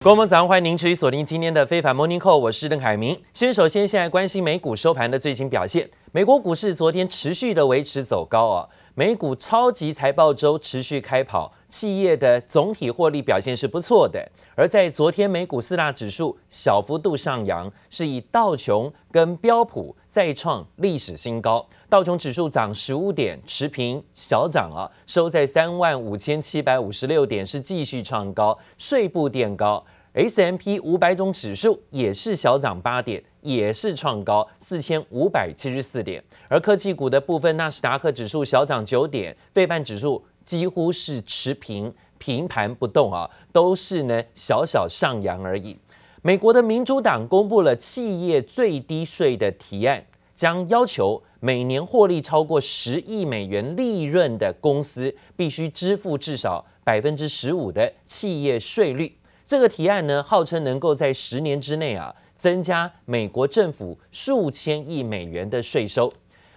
各位朋友早上，欢迎您持续锁定今天的非凡 Morning Call，我是邓凯明。先首先现在关心美股收盘的最新表现。美国股市昨天持续的维持走高啊，美股超级财报周持续开跑，企业的总体获利表现是不错的。而在昨天美股四大指数小幅度上扬，是以道琼跟标普再创历史新高。道琼指数涨十五点，持平小涨啊，收在三万五千七百五十六点，是继续创高，税部垫高。，S M P 五百种指数也是小涨八点，也是创高四千五百七十四点。而科技股的部分，纳斯达克指数小涨九点，费半指数几乎是持平平盘不动啊，都是呢小小上扬而已。美国的民主党公布了企业最低税的提案，将要求。每年获利超过十亿美元利润的公司，必须支付至少百分之十五的企业税率。这个提案呢，号称能够在十年之内啊，增加美国政府数千亿美元的税收。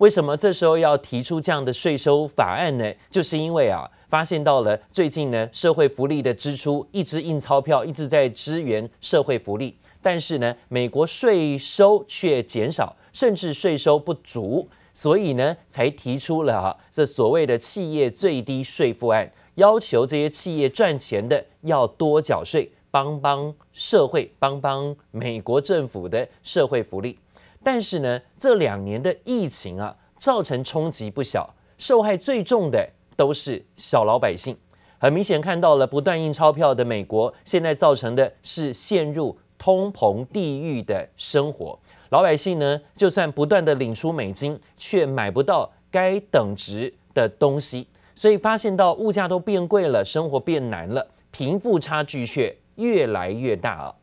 为什么这时候要提出这样的税收法案呢？就是因为啊，发现到了最近呢，社会福利的支出一直印钞票，一直在支援社会福利，但是呢，美国税收却减少。甚至税收不足，所以呢，才提出了啊这所谓的企业最低税负案，要求这些企业赚钱的要多缴税，帮帮社会，帮帮美国政府的社会福利。但是呢，这两年的疫情啊，造成冲击不小，受害最重的都是小老百姓。很明显看到了，不断印钞票的美国，现在造成的是陷入通膨地狱的生活。老百姓呢，就算不断的领出美金，却买不到该等值的东西，所以发现到物价都变贵了，生活变难了，贫富差距却越来越大啊。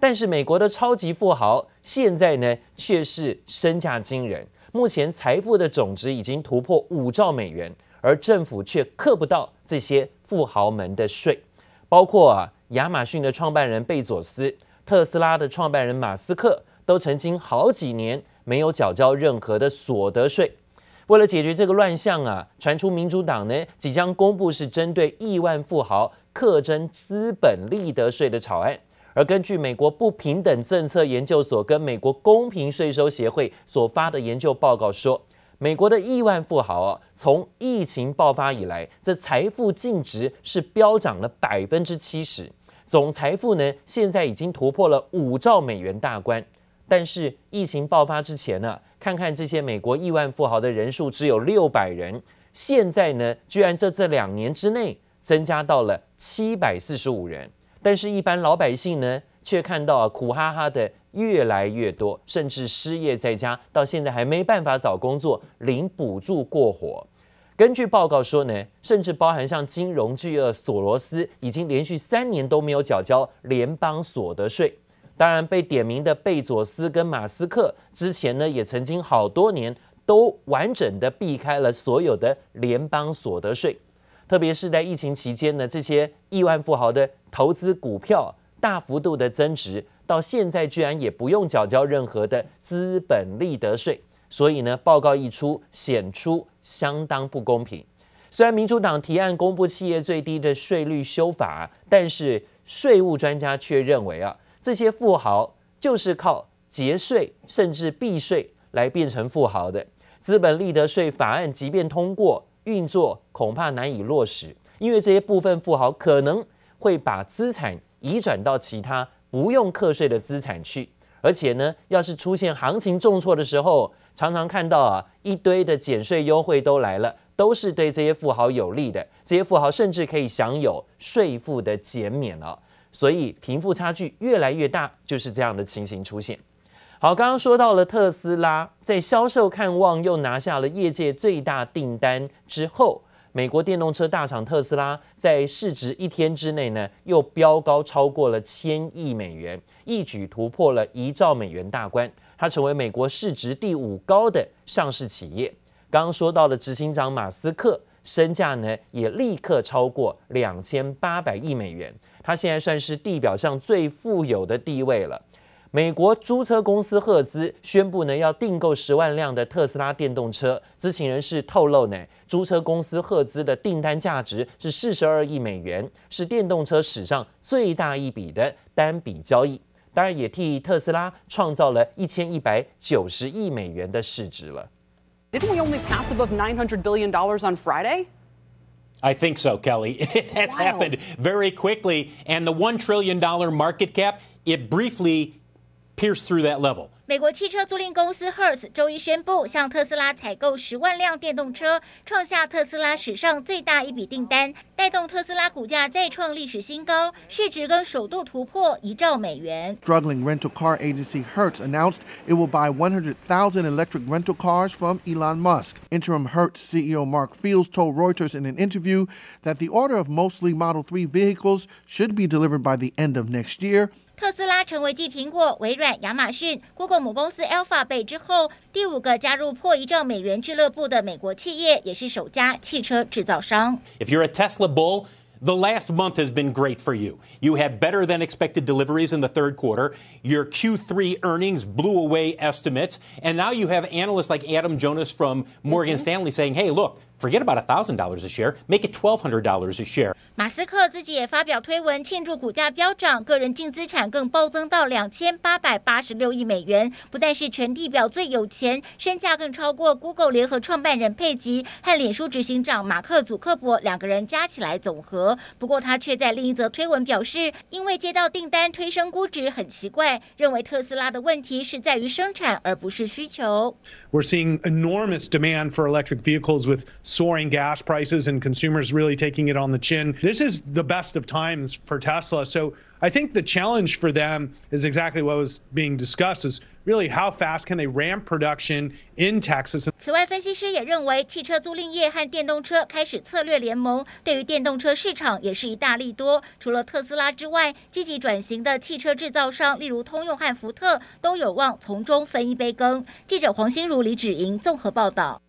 但是美国的超级富豪现在呢，却是身价惊人，目前财富的总值已经突破五兆美元，而政府却克不到这些富豪们的税，包括啊，亚马逊的创办人贝佐斯、特斯拉的创办人马斯克。都曾经好几年没有缴交任何的所得税。为了解决这个乱象啊，传出民主党呢即将公布是针对亿万富豪课征资本利得税的草案。而根据美国不平等政策研究所跟美国公平税收协会所发的研究报告说，美国的亿万富豪啊，从疫情爆发以来，这财富净值是飙涨了百分之七十，总财富呢现在已经突破了五兆美元大关。但是疫情爆发之前呢，看看这些美国亿万富豪的人数只有六百人，现在呢，居然在这两年之内增加到了七百四十五人。但是，一般老百姓呢，却看到，苦哈哈的越来越多，甚至失业在家，到现在还没办法找工作，领补助过活。根据报告说呢，甚至包含像金融巨鳄索罗斯，已经连续三年都没有缴交联邦所得税。当然，被点名的贝佐斯跟马斯克之前呢，也曾经好多年都完整的避开了所有的联邦所得税，特别是在疫情期间呢，这些亿万富豪的投资股票大幅度的增值，到现在居然也不用缴交任何的资本利得税，所以呢，报告一出，显出相当不公平。虽然民主党提案公布企业最低的税率修法，但是税务专家却认为啊。这些富豪就是靠节税甚至避税来变成富豪的。资本利得税法案即便通过运作，恐怕难以落实，因为这些部分富豪可能会把资产移转到其他不用课税的资产去。而且呢，要是出现行情重挫的时候，常常看到啊一堆的减税优惠都来了，都是对这些富豪有利的。这些富豪甚至可以享有税负的减免了。所以贫富差距越来越大，就是这样的情形出现。好，刚刚说到了特斯拉在销售看望又拿下了业界最大订单之后，美国电动车大厂特斯拉在市值一天之内呢又飙高超过了千亿美元，一举突破了一兆美元大关，它成为美国市值第五高的上市企业。刚刚说到了执行长马斯克身价呢也立刻超过两千八百亿美元。他现在算是地表上最富有的地位了。美国租车公司赫兹宣布呢，要订购十万辆的特斯拉电动车。知情人士透露呢，租车公司赫兹的订单价值是四十二亿美元，是电动车史上最大一笔的单笔交易。当然，也替特斯拉创造了一千一百九十亿美元的市值了。Didn't we only pass above nine hundred billion dollars on Friday? I think so, Kelly. It has happened very quickly, and the one trillion dollar market cap, it briefly pierced through that level. 美国汽车租赁公司 Hertz 周一宣布向特斯拉采购十万辆电动车，创下特斯拉史上最大一笔订单，带动特斯拉股价再创历史新高，市值更首度突破一兆美元。Struggling rental car agency Hertz announced it will buy 100,000 electric rental cars from Elon Musk. Interim Hertz CEO Mark Fields told Reuters in an interview that the order of mostly Model 3 vehicles should be delivered by the end of next year. 特斯拉成为继苹果、微软、亚马逊、Google 母公司 Alphabet 之后，第五个加入破一兆美元俱乐部的美国企业，也是首家汽车制造商。If you're a Tesla bull, the last month has been great for you. You had better than expected deliveries in the third quarter. Your Q3 earnings blew away estimates. And now you have analysts like Adam Jonas from Morgan Stanley saying, hey, look, Forget about thousand dollars a share, make it twelve hundred dollars a share. 马斯克自己也发表推文庆祝股价飙涨，个人净资产更暴增到两千八百八十六亿美元，不但是全地表最有钱，身价更超过 Google 联合创办人佩吉和脸书执行长马克祖克伯两个人加起来总和。不过他却在另一则推文表示，因为接到订单推升估值很奇怪，认为特斯拉的问题是在于生产而不是需求。We're seeing enormous demand for electric vehicles with soaring gas prices and consumers really taking it on the chin. This is the best of times for Tesla. So I think the challenge for them is exactly what was being discussed is really how fast can they ramp production in Texas. 此外，分析师也认为，汽车租赁业和电动车开始策略联盟，对于电动车市场也是一大利多。除了特斯拉之外，积极转型的汽车制造商，例如通用和福特，都有望从中分一杯羹。记者黄心如、李芷莹综合报道。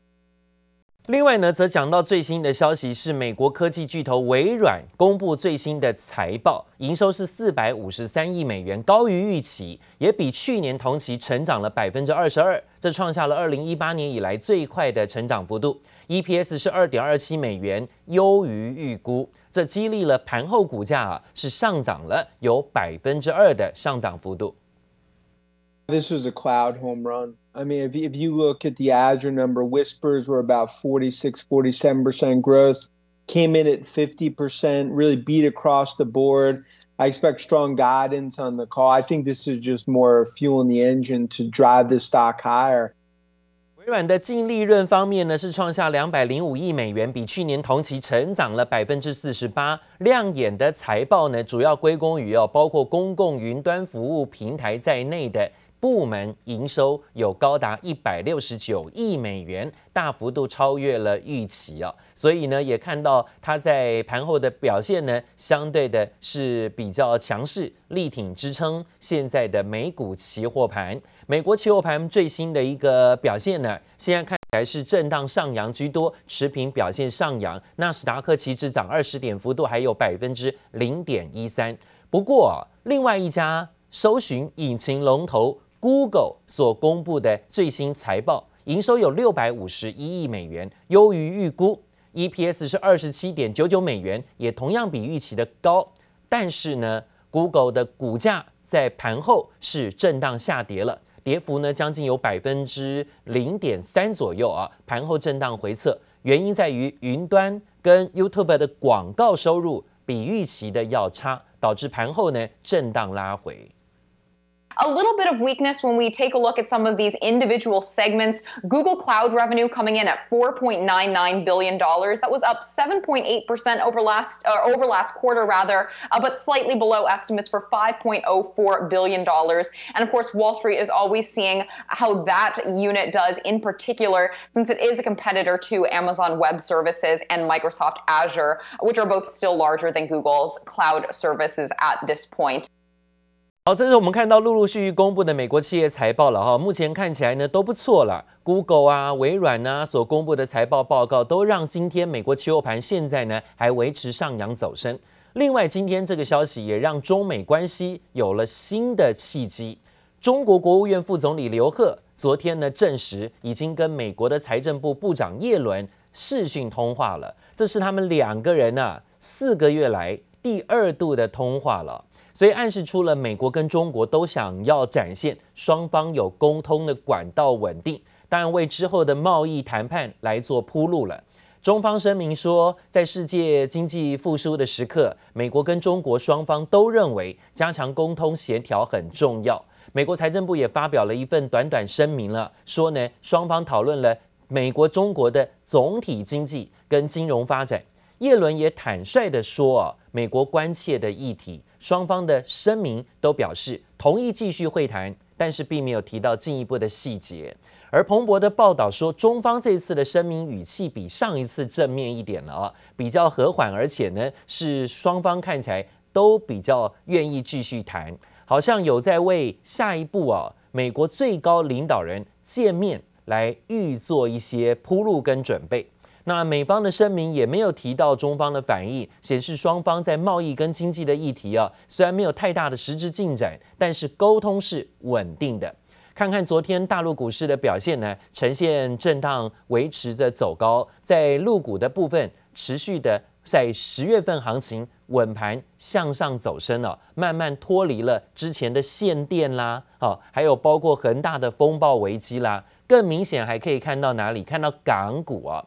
另外呢，则讲到最新的消息是，美国科技巨头微软公布最新的财报，营收是四百五十三亿美元，高于预期，也比去年同期成长了百分之二十二，这创下了二零一八年以来最快的成长幅度。EPS 是二点二七美元，优于预估，这激励了盘后股价啊是上涨了有百分之二的上涨幅度。This was a cloud home run. I mean, if, if you look at the Azure number, whispers were about 46, 47% growth, came in at 50%, really beat across the board. I expect strong guidance on the call. I think this is just more fuel in the engine to drive the stock higher. 微软的净利润方面呢，是创下两百零五亿美元，比去年同期成长了百分之四十八。亮眼的财报呢，主要归功于哦，包括公共云端服务平台在内的。 部门营收有高达一百六十九亿美元，大幅度超越了预期啊，所以呢，也看到它在盘后的表现呢，相对的是比较强势，力挺支撑现在的美股期货盘。美国期货盘最新的一个表现呢，现在看起来是震荡上扬居多，持平表现上扬，纳斯达克期指涨二十点，幅度还有百分之零点一三。不过，另外一家搜寻引擎龙头。Google 所公布的最新财报，营收有六百五十一亿美元，优于预估；EPS 是二十七点九九美元，也同样比预期的高。但是呢，Google 的股价在盘后是震荡下跌了，跌幅呢将近有百分之零点三左右啊。盘后震荡回测，原因在于云端跟 YouTube 的广告收入比预期的要差，导致盘后呢震荡拉回。A little bit of weakness when we take a look at some of these individual segments. Google Cloud revenue coming in at $4.99 billion. That was up 7.8% over last uh, over last quarter, rather, uh, but slightly below estimates for $5.04 billion. And of course, Wall Street is always seeing how that unit does, in particular, since it is a competitor to Amazon Web Services and Microsoft Azure, which are both still larger than Google's cloud services at this point. 好，这是我们看到陆陆续续公布的美国企业财报了哈，目前看起来呢都不错了。Google 啊、微软啊所公布的财报报告，都让今天美国期货盘现在呢还维持上扬走升。另外，今天这个消息也让中美关系有了新的契机。中国国务院副总理刘鹤昨天呢证实，已经跟美国的财政部部长叶伦视讯通话了。这是他们两个人呢、四个月来第二度的通话了，所以暗示出了美国跟中国都想要展现双方有沟通的管道稳定，当然为之后的贸易谈判来做铺路了。中方声明说，在世界经济复苏的时刻，美国跟中国双方都认为加强沟通协调很重要。美国财政部也发表了一份短短声明了，说呢，双方讨论了美国中国的总体经济跟金融发展。耶伦也坦率地说啊，美国关切的议题，双方的声明都表示同意继续会谈，但是并没有提到进一步的细节。而彭博的报道说，中方这次的声明语气比上一次正面一点了啊，比较和缓，而且呢是双方看起来都比较愿意继续谈。好像有在为下一步啊，美国最高领导人见面来预做一些铺路跟准备。那美方的声明也没有提到中方的反应，显示双方在贸易跟经济的议题啊，虽然没有太大的实质进展，但是沟通是稳定的。看看昨天大陆股市的表现呢，呈现震荡，维持着走高，在陆股的部分持续的在十月份行情。稳盘向上走升了，慢慢脱离了之前的限电啦，哦，还有包括恒大的风暴危机啦，更明显还可以看到哪里？看到港股啊，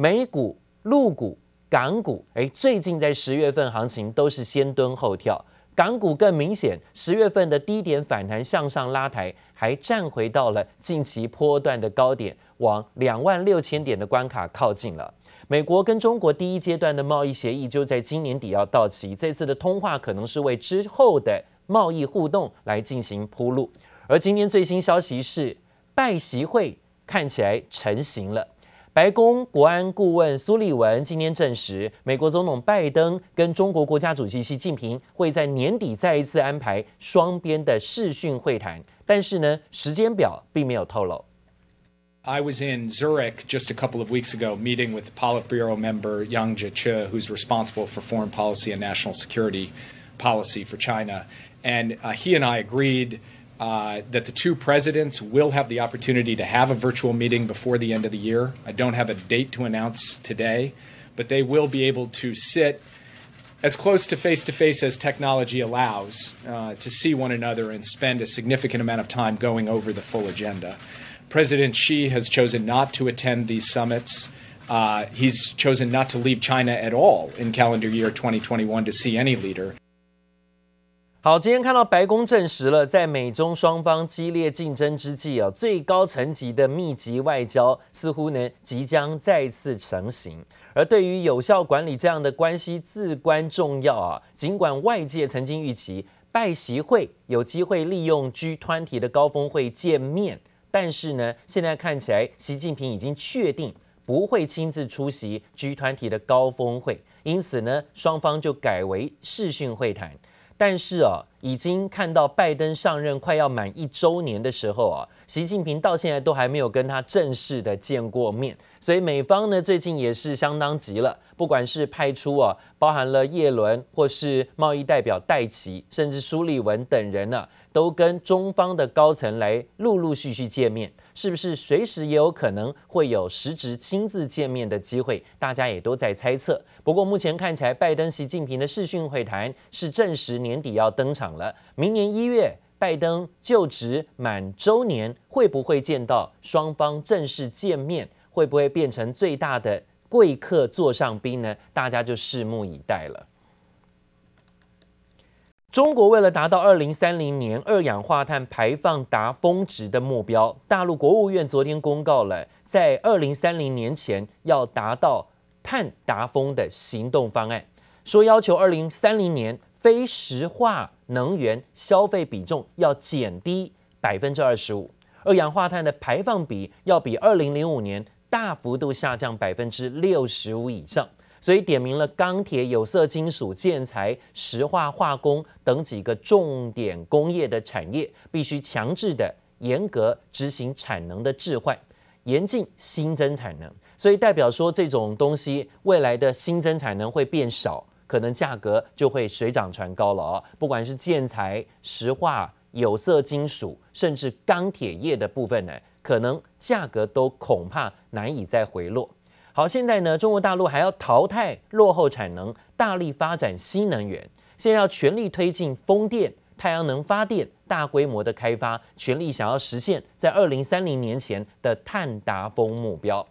美股、陆股、港股，哎，最近在十月份行情都是先蹲后跳，港股更明显，十月份的低点反弹向上拉抬，还站回到了近期波段的高点，往两万六千点的关卡靠近了。美国跟中国第一阶段的贸易协议就在今年底要到期，这次的通话可能是为之后的贸易互动来进行铺路。而今天最新消息是，拜习会看起来成型了。白宫国安顾问苏利文今天证实，美国总统拜登跟中国国家主席习近平会在年底再一次安排双边的视讯会谈，但是呢，时间表并没有透露。I was in Zurich just a couple of weeks ago meeting with Politburo member Yang Jiechi, who's responsible for foreign policy and national security policy for China. And uh, he and I agreed uh, that the two presidents will have the opportunity to have a virtual meeting before the end of the year. I don't have a date to announce today, but they will be able to sit as close to face to face as technology allows uh, to see one another and spend a significant amount of time going over the full agenda. President Xi has chosen not to attend these summits. Uh, he's chosen not to leave China at all in calendar year 2021 to see any leader. 好，今天看到白宫证实了，在美中双方激烈竞争之际啊，最高层级的密集外交似乎呢即将再次成型。而对于有效管理这样的关系至关重要啊。尽管外界曾经预期拜习会有机会利用 G20 的高峰会见面。但是呢，现在看起来，习近平已经确定不会亲自出席 G20 的高峰会，因此呢，双方就改为视讯会谈。但是啊，已经看到拜登上任快要满一周年的时候啊，习近平到现在都还没有跟他正式的见过面，所以美方呢最近也是相当急了，不管是派出啊，包含了叶伦或是贸易代表戴琪，甚至苏利文等人呢、都跟中方的高层来陆陆续续见面，是不是随时也有可能会有实质亲自见面的机会？大家也都在猜测。不过目前看起来，拜登、习近平的视讯会谈是证实年底要登场了。明年一月，拜登就职满周年，会不会见到双方正式见面？会不会变成最大的贵客座上宾呢？大家就拭目以待了。中国为了达到二零三零年二氧化碳排放达峰值的目标，大陆国务院昨天公告了，在二零三零年前要达到碳达峰的行动方案，说要求二零三零年非石化能源消费比重要减低百分之二十五，二氧化碳的排放比要比二零零五年大幅度下降百分之六十五以上。所以点名了钢铁、有色金属、建材、石化化工等几个重点工业的产业，必须强制的严格执行产能的置换，严禁新增产能。所以代表说，这种东西未来的新增产能会变少，可能价格就会水涨船高了哦。不管是建材、石化、有色金属甚至钢铁业的部分呢，可能价格都恐怕难以再回落。好，现在呢，中国大陆还要淘汰落后产能，大力发展新能源，现在要全力推进风电、太阳能发电大规模的开发，全力想要实现在二零三零年前的碳达峰目标。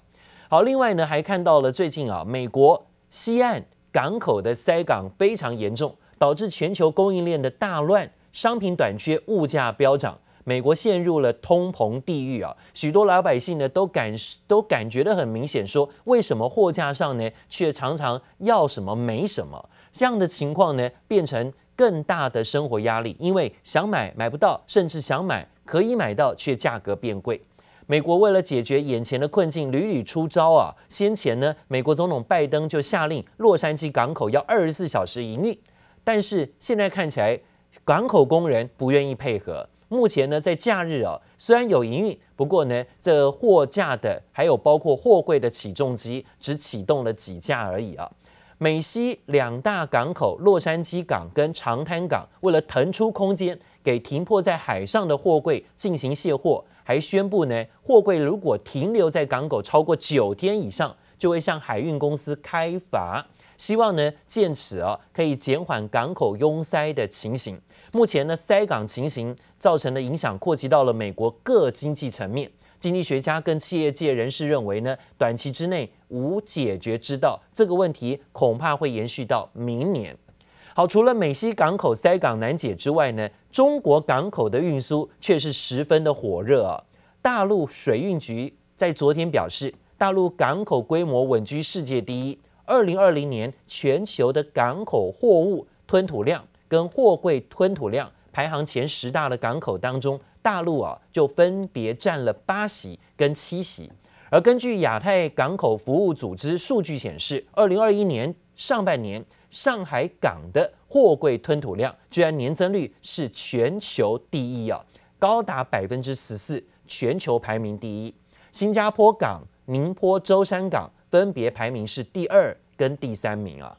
好，另外呢，还看到了最近啊，美国西岸港口的塞港非常严重，导致全球供应链的大乱，商品短缺，物价飙涨。美国陷入了通膨地狱啊！许多老百姓呢都感都感觉得很明显，说为什么货架上呢却常常要什么没什么？这样的情况呢变成更大的生活压力，因为想买买不到，甚至想买可以买到却价格变贵。美国为了解决眼前的困境，屡屡出招啊！先前呢，美国总统拜登就下令洛杉矶港口要二十四小时营运，但是现在看起来港口工人不愿意配合。目前呢，在假日啊，虽然有营运，不过呢，这货架的还有包括货柜的起重机只启动了几架而已啊。美西两大港口洛杉矶港跟长滩港，为了腾出空间给停泊在海上的货柜进行卸货，还宣布呢，货柜如果停留在港口超过九天以上，就会向海运公司开罚，希望呢，借此啊，可以减缓港口拥塞的情形。目前呢，塞港情形造成的影响扩及到了美国各经济层面。经济学家跟企业界人士认为呢，短期之内无解决之道，这个问题恐怕会延续到明年。好，除了美西港口塞港难解之外呢，中国港口的运输却是十分的火热啊。大陆水运局在昨天表示，大陆港口规模稳居世界第一，二零二零年全球的港口货物吞吐量。跟货柜吞吐量排行前十大的港口当中，大陆啊就分别占了八席跟七席。而根据亚太港口服务组织数据显示，二零二一年上半年上海港的货柜吞吐量居然年增率是全球第一啊，高达百分之十四，全球排名第一。新加坡港、宁波舟山港分别排名是第二跟第三名啊。